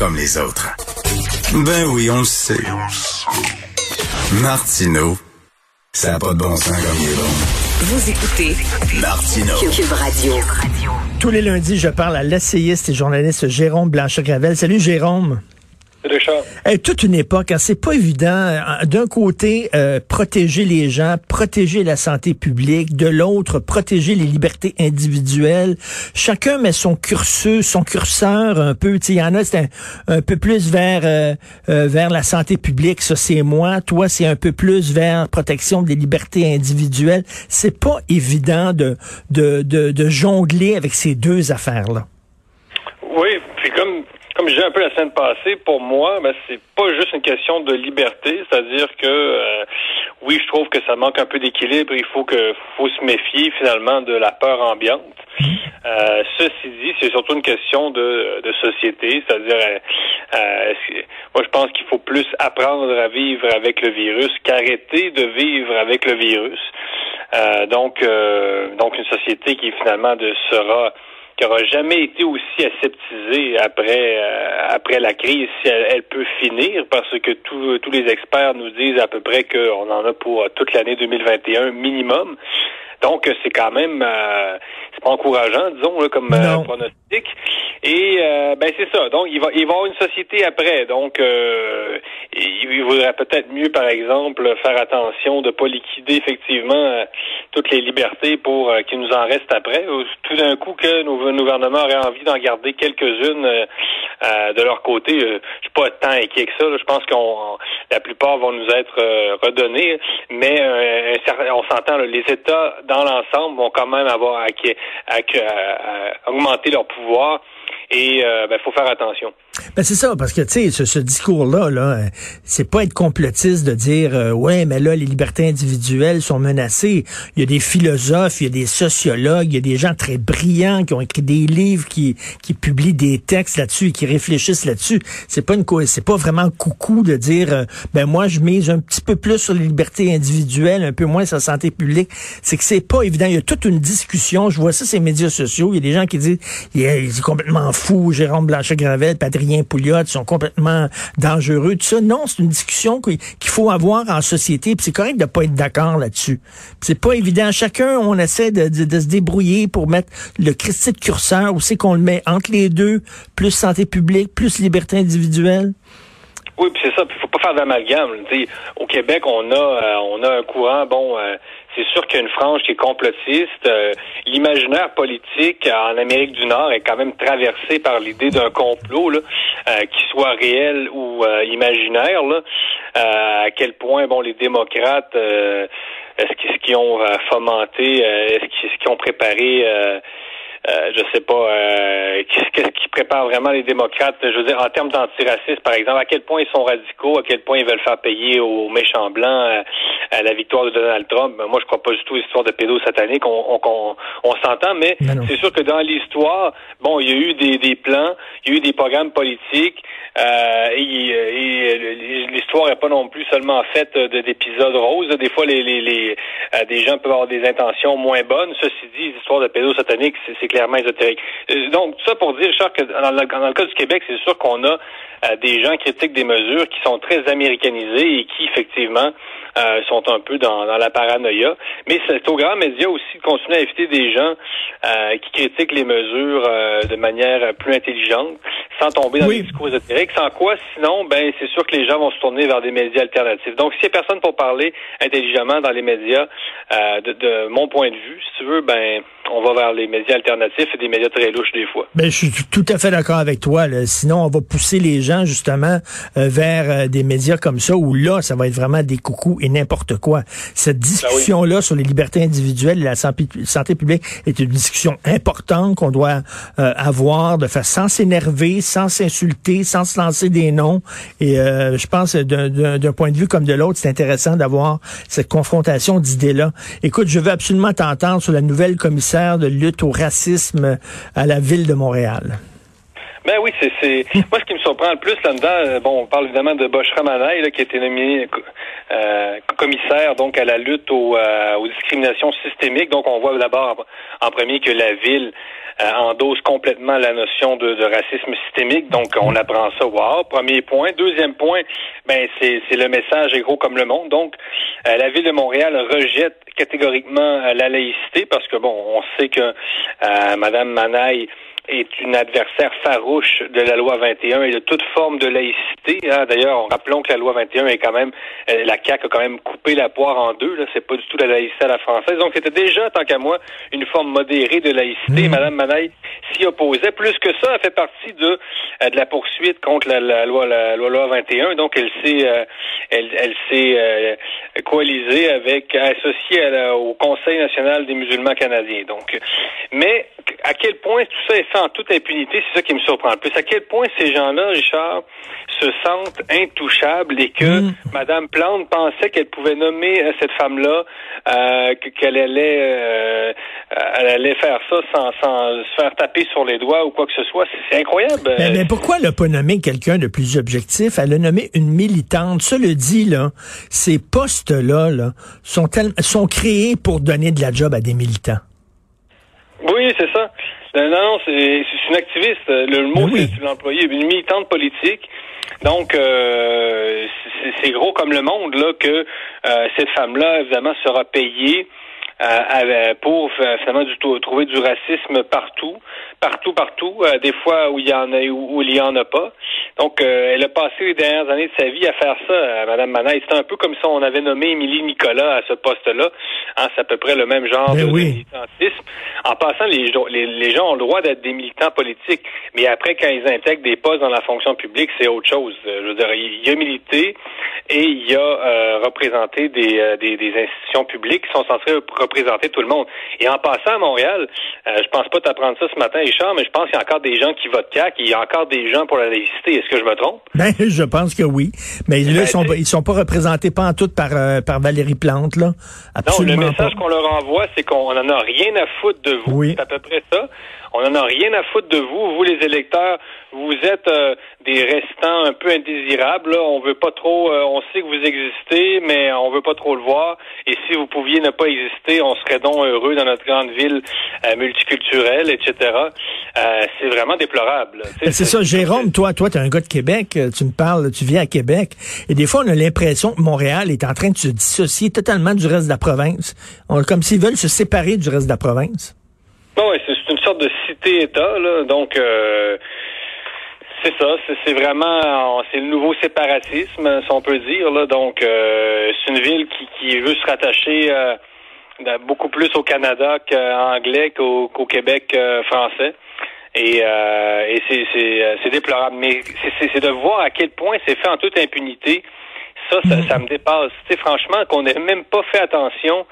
comme les autres. Ben oui, on le sait. Martineau, ça n'a pas de bon sens comme il est bon. Vous écoutez Martineau. Cube Radio. Tous les lundis, je parle à l'essayiste et journaliste Jérôme Blanchet-Gravel. Salut Jérôme. Richard. Hey, toute une époque, hein, c'est pas évident. euh, D'un côté, euh, protéger les gens, protéger la santé publique. De l'autre, protéger les libertés individuelles. Chacun met son curseur, son curseur un peu. Il y en a, c'est un, peu plus vers euh, euh, vers la santé publique. Ça, c'est moi. Toi, c'est un peu plus vers protection des libertés individuelles. C'est pas évident de de, de, de jongler avec ces deux affaires-là. Comme je disais un peu la semaine passée, pour moi, ben, c'est pas juste une question de liberté, c'est-à-dire que euh, oui, je trouve que ça manque un peu d'équilibre. Il faut que faut se méfier finalement de la peur ambiante. Euh, ceci dit, c'est surtout une question de, de société, c'est-à-dire, euh, euh, moi je pense qu'il faut plus apprendre à vivre avec le virus qu'arrêter de vivre avec le virus. Euh, donc, euh, donc une société qui finalement de, sera qui aura jamais été aussi aseptisée après euh, après la crise si elle, elle, peut finir parce que tous tous les experts nous disent à peu près qu'on en a pour toute l'année 2021 minimum. Donc c'est quand même euh, c'est pas encourageant disons là, comme euh, pronostic. Et euh, ben c'est ça. Donc il va il va avoir une société après. Donc euh, il, vaudrait peut-être mieux par exemple faire attention de pas liquider effectivement euh, toutes les libertés pour euh, qu'il nous en reste après. Tout d'un coup que nos, gouvernements auraient envie d'en garder quelques-unes euh, de leur côté. je suis pas tant inquiet que ça. Je pense qu'on la plupart vont nous être redonnées, mais on s'entend les États dans l'ensemble vont quand même avoir à, à, à, augmenter leur pouvoir et il euh, ben, faut faire attention. Ben c'est ça, parce que tu sais, ce, ce discours-là, là, euh, c'est pas être complotiste de dire euh, ouais, mais là, les libertés individuelles sont menacées. Il y a des philosophes, il y a des sociologues, il y a des gens très brillants qui ont écrit des livres, qui, qui publient des textes là-dessus et qui réfléchissent là-dessus. C'est pas une c'est pas vraiment coucou de dire euh, ben moi je mise un petit peu plus sur les libertés individuelles, un peu moins sur la santé publique. C'est que c'est pas évident. Il y a toute une discussion. Je vois ça sur les médias sociaux. Il y a des gens qui disent il est complètement fou, Jérôme Blanchet-Gravel, Adrien Pouliot sont complètement dangereux, tout ça. Non, c'est une discussion qu'il faut avoir en société, puis c'est correct de pas être d'accord là-dessus. C'est pas évident. Chacun, on essaie de, se débrouiller pour mettre le Christi de curseur, où c'est qu'on le met entre les deux, plus santé publique, plus liberté individuelle. Oui, puis c'est ça. Il faut pas faire d'amalgame. Au Québec, on a euh, on a un courant, bon, euh, c'est sûr qu'il y a une frange qui est complotiste. Euh, L'imaginaire politique en Amérique du Nord est quand même traversé par l'idée d'un complot, là, euh, qui soit réel ou euh, imaginaire. Là. à quel point, bon, les démocrates, est-ce qu'ils ont fomenté, est-ce qu'ils ont préparé euh, je sais pas, euh, qu'est-ce qui prépare vraiment les démocrates, je veux dire, en termes d'antiracisme, par exemple, à quel point ils sont radicaux, à quel point ils veulent faire payer aux méchants blancs euh, à la victoire de Donald Trump. Ben, moi, je crois pas du tout l'histoire de pédosatanique, on, on, on, s'entend, mais c'est sûr que dans l'histoire, bon, il y a eu des, des plans, il y a eu des programmes politiques, euh, et, et l'histoire n'est pas non plus seulement faite d'épisodes roses. Des fois, les, les, les des gens peuvent avoir des intentions moins bonnes. Ceci dit, l'histoire de pédosatanique, c'est clairement ésotérique. Donc, tout ça pour dire, Richard, que dans le, dans le cas du Québec, c'est sûr qu'on a euh, des gens critiquent des mesures qui sont très américanisées et qui, effectivement, euh, sont un peu dans, dans, la paranoïa. Mais c'est aux grands médias aussi de continuer à éviter des gens euh, qui critiquent les mesures de manière plus intelligente, sans tomber dans oui. les discours ésotériques. Sans quoi, sinon, ben c'est sûr que les gens vont se tourner vers des médias alternatifs. Donc, s'il n'y a personne pour parler intelligemment dans les médias, de, de mon point de vue, si tu veux, ben on va vers les médias alternatifs et des médias très louches des fois. Ben, je suis tout à fait d'accord avec toi. Là. Sinon, on va pousser les gens justement euh, vers euh, des médias comme ça où là, ça va être vraiment des coucous et n'importe quoi. Cette discussion-là oui. sur les libertés individuelles et la santé, publique est une discussion importante qu'on doit euh, avoir, de faire sans s'énerver, sans s'insulter, sans se lancer des noms. Et je pense d'un point de vue comme de l'autre, c'est intéressant d'avoir cette confrontation d'idées-là. Écoute, je veux absolument t'entendre sur la nouvelle commissaire de lutte au racisme à la ville de Montréal? Ben oui, c'est moi ce qui me surprend le plus là-dedans. Bon, on parle évidemment de Bosch Ramanaï, là, qui a été nommé euh, commissaire donc à la lutte aux, euh, aux, discriminations systémiques. Donc on voit d'abord en premier que la ville euh, endosse complètement la notion de, racisme systémique. Donc, on apprend ça. Wow, premier point. Deuxième point, ben c'est le message est comme le monde. Donc, euh, la ville de Montréal rejette catégoriquement la laïcité parce que bon, on sait que Madame Manaille est une adversaire farouche de la loi 21 et de toute forme de laïcité. Hein. D'ailleurs, rappelons que la loi 21 est quand même, euh, la CAQ a quand même coupé la poire en deux. Là, c'est pas du tout la laïcité à la française. Donc, c'était déjà, tant qu'à moi, une forme modérée de laïcité. Mmh. Madame Manaille s'y opposait. Plus que ça, elle fait partie de, euh, de la poursuite contre la, loi, la, loi 21. Donc, elle s'est, euh, elle, elle s'est coalisée avec, associée au Conseil national des musulmans canadiens. Donc, mais à quel point tout ça est fait en toute impunité, c'est ça qui me surprend le plus. À quel point ces gens-là, Richard, se sentent intouchables et que Mme mm. Madame Plante pensait qu'elle pouvait nommer euh, cette femme-là, euh, qu'elle allait, euh, elle allait faire ça sans, sans se faire taper sur les doigts ou quoi que ce soit. C'est incroyable. Mais, pourquoi elle n'a pas nommé quelqu'un de plus objectif? Elle a nommé une militante. Ça le dit, là, ces postes-là là, sont, sont créés pour donner de la job à des militants. Oui, c'est ça. Non, non, c'est une activiste. Le mot, ben c'est l'employé, une militante politique. Donc, euh, c'est gros comme le monde là que euh, cette femme-là, évidemment, sera payée euh, pour finalement du, trouver du racisme partout, partout, partout, des fois où il y en a où, il y en a pas. Donc, elle a passé les dernières années de sa vie à faire ça, Madame Manaï. C'est un peu comme si on avait nommé Émilie Nicolas à ce poste-là. Hein, c'est à peu près le même genre ben de militantisme. En passant, les, les, gens ont le droit d'être des militants politiques, mais après, quand ils intègrent des postes dans la fonction publique, c'est autre chose. Je veux dire, il y a milité et il y a euh, représenté des, des, des, institutions publiques qui sont censées représenter tout le monde. Et en passant à Montréal, euh, je pense pas t'apprendre ça ce matin, Richard, mais je pense qu'il y a encore des gens qui votent CAC, il y a encore des gens pour la laïcité. Est-ce que je me trompe? Ben, je pense que oui. Mais là, ben, ils sont, ils sont pas représentés pas en tout par, euh, par Valérie Plante, là. Absolument non, le message qu'on leur envoie, c'est qu'on en a rien à foutre de vous. Oui. C'est à peu près ça. On en a rien à foutre de vous, vous les électeurs. Vous êtes euh, des restants un peu indésirables. Là. On veut pas trop. Euh, on sait que vous existez, mais on veut pas trop le voir. Et si vous pouviez ne pas exister, on serait donc heureux dans notre grande ville euh, multiculturelle, etc. c'est vraiment déplorable. C'est ça, Jérôme. Toi, toi, es un gars de Québec. Tu me parles. Tu viens à Québec. Et des fois, on a l'impression que Montréal est en train de se dissocier totalement du reste de la province. Comme s'ils veulent se séparer du reste de la province. Oui, c'est une sorte de cité-État, là. Donc, euh, c'est ça, c'est vraiment, c'est le nouveau séparatisme, si on peut dire. Là. Donc, euh, c'est une ville qui, qui veut se rattacher euh, beaucoup plus au Canada qu'anglais qu'au Québec français. Et, et c'est déplorable. Mais c'est de voir à quel point c'est fait en toute impunité. Ça, ça, ça me dépasse. Tu sais, franchement, qu'on n'ait même pas fait attention.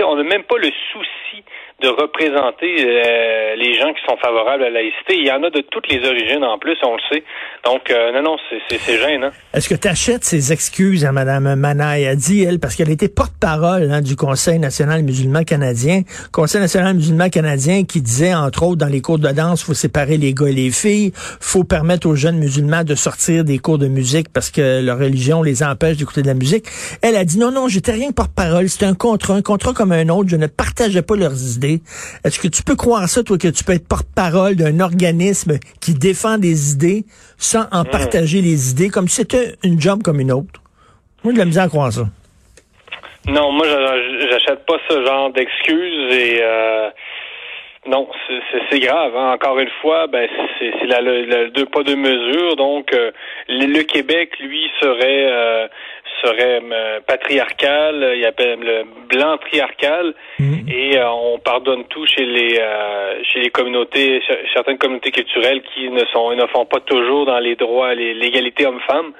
on n'a même pas le souci de représenter euh, les gens qui sont favorables à la laïcité. Il y en a de toutes les origines en plus, on le sait. Donc, euh, non, non, c'est gênant. Est-ce que tu achètes ces excuses à Mme Manaï? a dit, elle, parce qu'elle était porte-parole hein, du Conseil national musulman canadien. Conseil national musulman canadien qui disait, entre autres, dans les cours de danse, faut séparer les gars et les filles, faut permettre aux jeunes musulmans de sortir des cours de musique parce que leur religion les empêche d'écouter de la musique. Elle a dit, non, non, j'étais rien que porte-parole, c'était un contrat, un contrat comme un autre, je ne partageais pas leurs idées est-ce que tu peux croire ça, toi, que tu peux être porte-parole d'un organisme qui défend des idées sans en hmm. partager les idées, comme si c'était une job comme une autre? Moi, de la misère à croire ça. Non, moi, j'achète pas ce genre d'excuses et euh, non, c'est grave. Hein. Encore une fois, ben c'est le deux pas deux mesures. Donc, euh, le, Québec, lui, serait euh, serait euh, patriarcal, il appelle le blanc triarcal, mm. et euh, on pardonne tout chez les euh, chez les communautés, certaines communautés culturelles qui ne sont ne font pas toujours dans les droits, l'égalité homme-femme.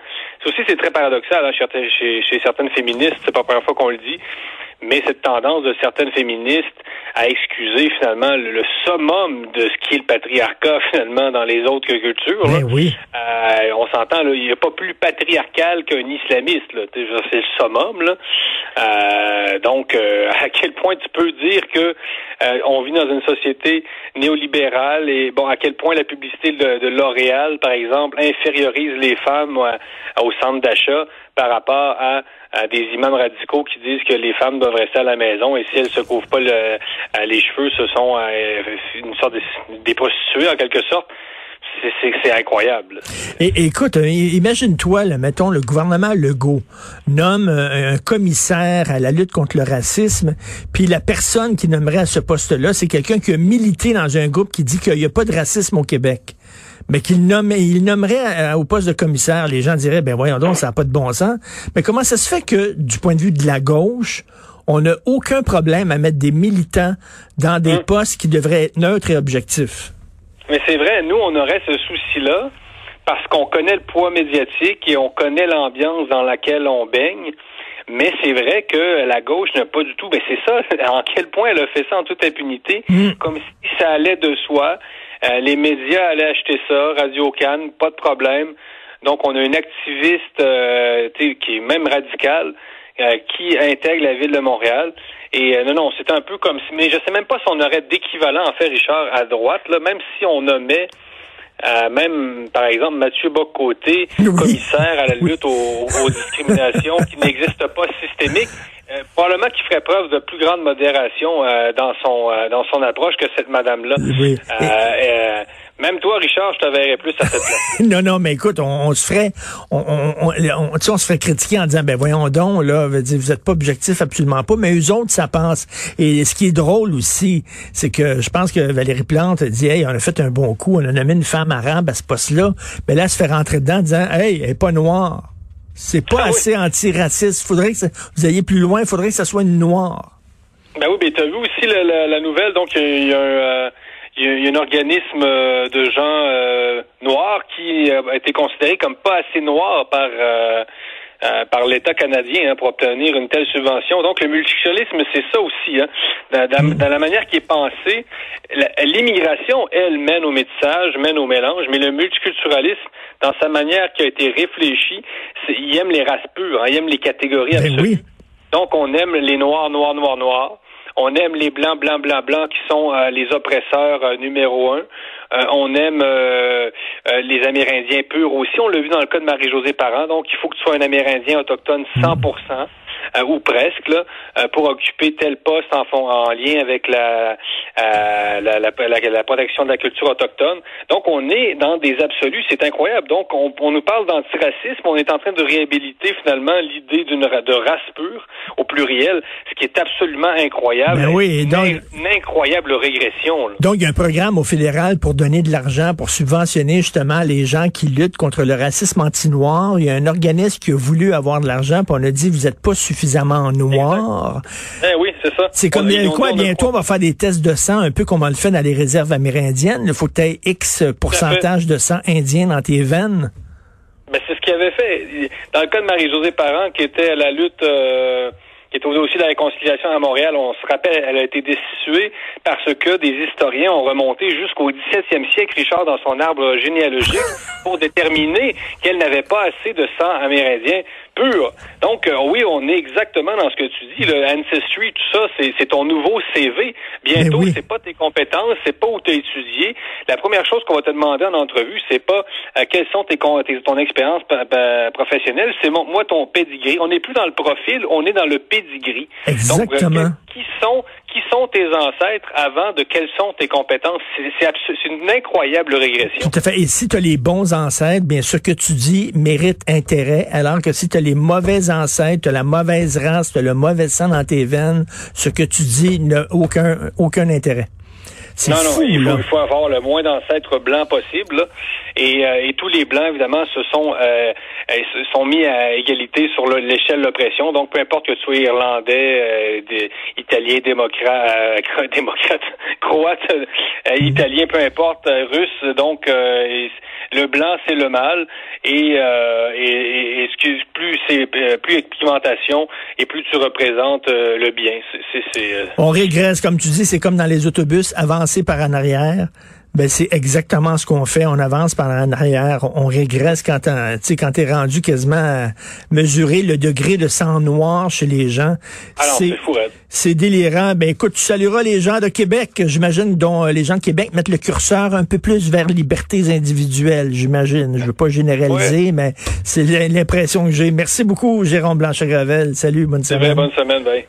Ça aussi c'est très paradoxal hein, chez, chez certaines féministes, c'est pas la première fois qu'on le dit mais cette tendance de certaines féministes à excuser finalement le, summum de ce qui est le patriarcat finalement dans les autres cultures. Ben oui. Euh, on s'entend, là, il n'y a pas plus patriarcal qu'un islamiste. Là. C'est le summum. Là. Euh, donc, euh, à quel point tu peux dire que euh, on vit dans une société néolibérale et bon, à quel point la publicité de, de L'Oréal, par exemple, infériorise les femmes au centre d'achat par rapport à, des imams radicaux qui disent que les femmes doivent rester à la maison et si elles se couvrent pas les cheveux, ce sont une sorte de, des prostituées en quelque sorte c'est incroyable. Écoute, euh, imagine-toi, mettons, le gouvernement Legault nomme euh, un commissaire à la lutte contre le racisme, puis la personne qui nommerait à ce poste-là, c'est quelqu'un qui a milité dans un groupe qui dit qu'il n'y a pas de racisme au Québec mais qu'il nomme, il nommerait au poste de commissaire, les gens diraient, ben voyons donc, ça n'a pas de bon sens. Mais comment ça se fait que, du point de vue de la gauche, on n'a aucun problème à mettre des militants dans des hum. postes qui devraient être neutres et objectifs? Mais c'est vrai, nous, on aurait ce souci-là parce qu'on connaît le poids médiatique et on connaît l'ambiance dans laquelle on baigne. Mais c'est vrai que la gauche n'a pas du tout. Mais c'est ça, en quel point elle a fait ça en toute impunité, mm. comme si ça allait de soi. Euh, les médias allaient acheter ça, Radio Cannes, pas de problème. Donc on a une activiste euh, qui est même radicale euh, qui intègre la ville de Montréal. Et euh, non, non, c'est un peu comme si, mais je sais même pas si on aurait d'équivalent en fait, Richard, à droite, là, même si on nommait euh, même, par exemple, Mathieu Bocoté, commissaire à la lutte aux, discriminations qui n'existe pas systémique, probablement qu'il ferait preuve de plus grande modération dans son dans son approche que cette madame-là. Oui. Même toi, Richard, je te verrais plus à cette place. non, non, mais écoute, on, se ferait, on, on, on, on, se ferait critiquer en disant, ben voyons donc, là, vous êtes pas objectif absolument pas, mais eux autres, ça pense. Et ce qui est drôle aussi, c'est que je pense que Valérie Plante dit, hey, on a fait un bon coup, on a nommé une femme arabe à ce poste-là, mais là, elle se fait rentrer dedans en disant, hey, elle est pas noire. C'est pas ah assez antiraciste. Faudrait que vous ayez plus loin, il faudrait que ça soit une noire. Ben oui, mais t'as vu aussi la, la, nouvelle, donc il y a un... Euh, il y, a, un organisme euh, de gens euh, noirs qui a été considéré comme pas assez noir par euh, par l'État canadien hein, pour obtenir une telle subvention. Donc le multiculturalisme, c'est ça aussi. Hein. Dans, dans, la manière qui est pensée, l'immigration, elle, mène au métissage, mène au mélange, mais le multiculturalisme, dans sa manière qui a été réfléchie, il aime les races pures, hein, il aime les catégories ben absolues. Donc on aime les noirs, noirs, noirs, noirs. On aime les blancs, blancs, blancs, blancs qui sont euh, les oppresseurs euh, numéro un. Euh, on aime les Amérindiens purs aussi. On l'a vu dans le cas de Marie-Josée Parent. Donc, il faut que tu sois un Amérindien autochtone 100 euh, ou presque, là, euh, pour occuper tel poste en, en lien avec la, euh, la, la, la, protection de la culture autochtone. Donc, on est dans des absolus, c'est incroyable. Donc, on, on nous parle d'antiracisme, on est en train de réhabiliter finalement l'idée d'une de race pure au pluriel, ce qui est absolument incroyable. Ben oui, donc, une, incroyable régression. Donc, il y a un programme au fédéral pour donner de l'argent, pour subventionner justement les gens qui luttent contre le racisme anti-noir. Il y a un organisme qui a voulu avoir de l'argent, puis on a dit, vous n'êtes pas suffisamment noir. Eh oui, c'est ça. C'est comme quoi, bientôt on va faire des tests de sang, un peu comme on le fait dans les réserves amérindiennes. Il faut que tu aies X pourcentage de sang indien dans tes veines. Ben, c'est ce qu'il avait fait. Dans le cas de Marie-Josée Parent, qui était à la lutte... Euh, qui est aussi la réconciliation à Montréal, on se rappelle, elle a été destituée parce que des historiens ont remonté jusqu'au 17e siècle, Richard, dans son arbre généalogique, pour déterminer qu'elle n'avait pas assez de sang amérindien pur. Donc, euh, oui, on est exactement dans ce que tu dis. Le Ancestry, tout ça, c'est ton nouveau CV. Bientôt, c'est pas tes compétences, c'est pas où tu as étudié. La première chose qu'on va te demander en entrevue, c'est pas euh, quelles sont tes, ton expérience professionnelle, c'est moi ton pedigree. On n'est plus dans le profil, on est dans le pedigree. Exactement. Donc, qui sont qui sont tes ancêtres avant de quelles sont tes compétences? C'est une incroyable régression. Tout à fait. Et si tu as les bons ancêtres, bien sûr que tu dis mérite intérêt, alors que si tu as les mauvais ancêtres, tu as la mauvaise race, tu as le mauvais sang dans tes veines, ce que tu dis n'a aucun, aucun intérêt. Non, non, il, faut, il faut avoir le moins d'ancêtres blancs possible. Et, euh, et, tous les blancs, évidemment, se sont euh, se sont mis à égalité sur l'échelle de l'oppression. Donc, peu importe que tu sois irlandais, euh, italien, démocrate, euh, démocrate, croate, euh, italien, peu importe, russe. Donc, le blanc, c'est le mal. Et, et, et, plus c'est plus pigmentation et plus tu représentes le bien. On régresse, comme tu dis, c'est comme dans les autobus, avancer par en arrière Ben c'est exactement ce qu'on fait. On avance par en arrière, on régresse quand tu sais quand t'es rendu quasiment à mesurer le degré de sang noir chez les gens. Ah c'est C'est délirant. Ben écoute, tu salueras les gens de Québec, j'imagine, dont euh, les gens de Québec mettent le curseur un peu plus vers libertés individuelles, j'imagine. Je veux pas généraliser, mais c'est l'impression que j'ai. Merci beaucoup, Jérôme Blanchet-Gravel. Salut, bonne semaine. bonne semaine, bye.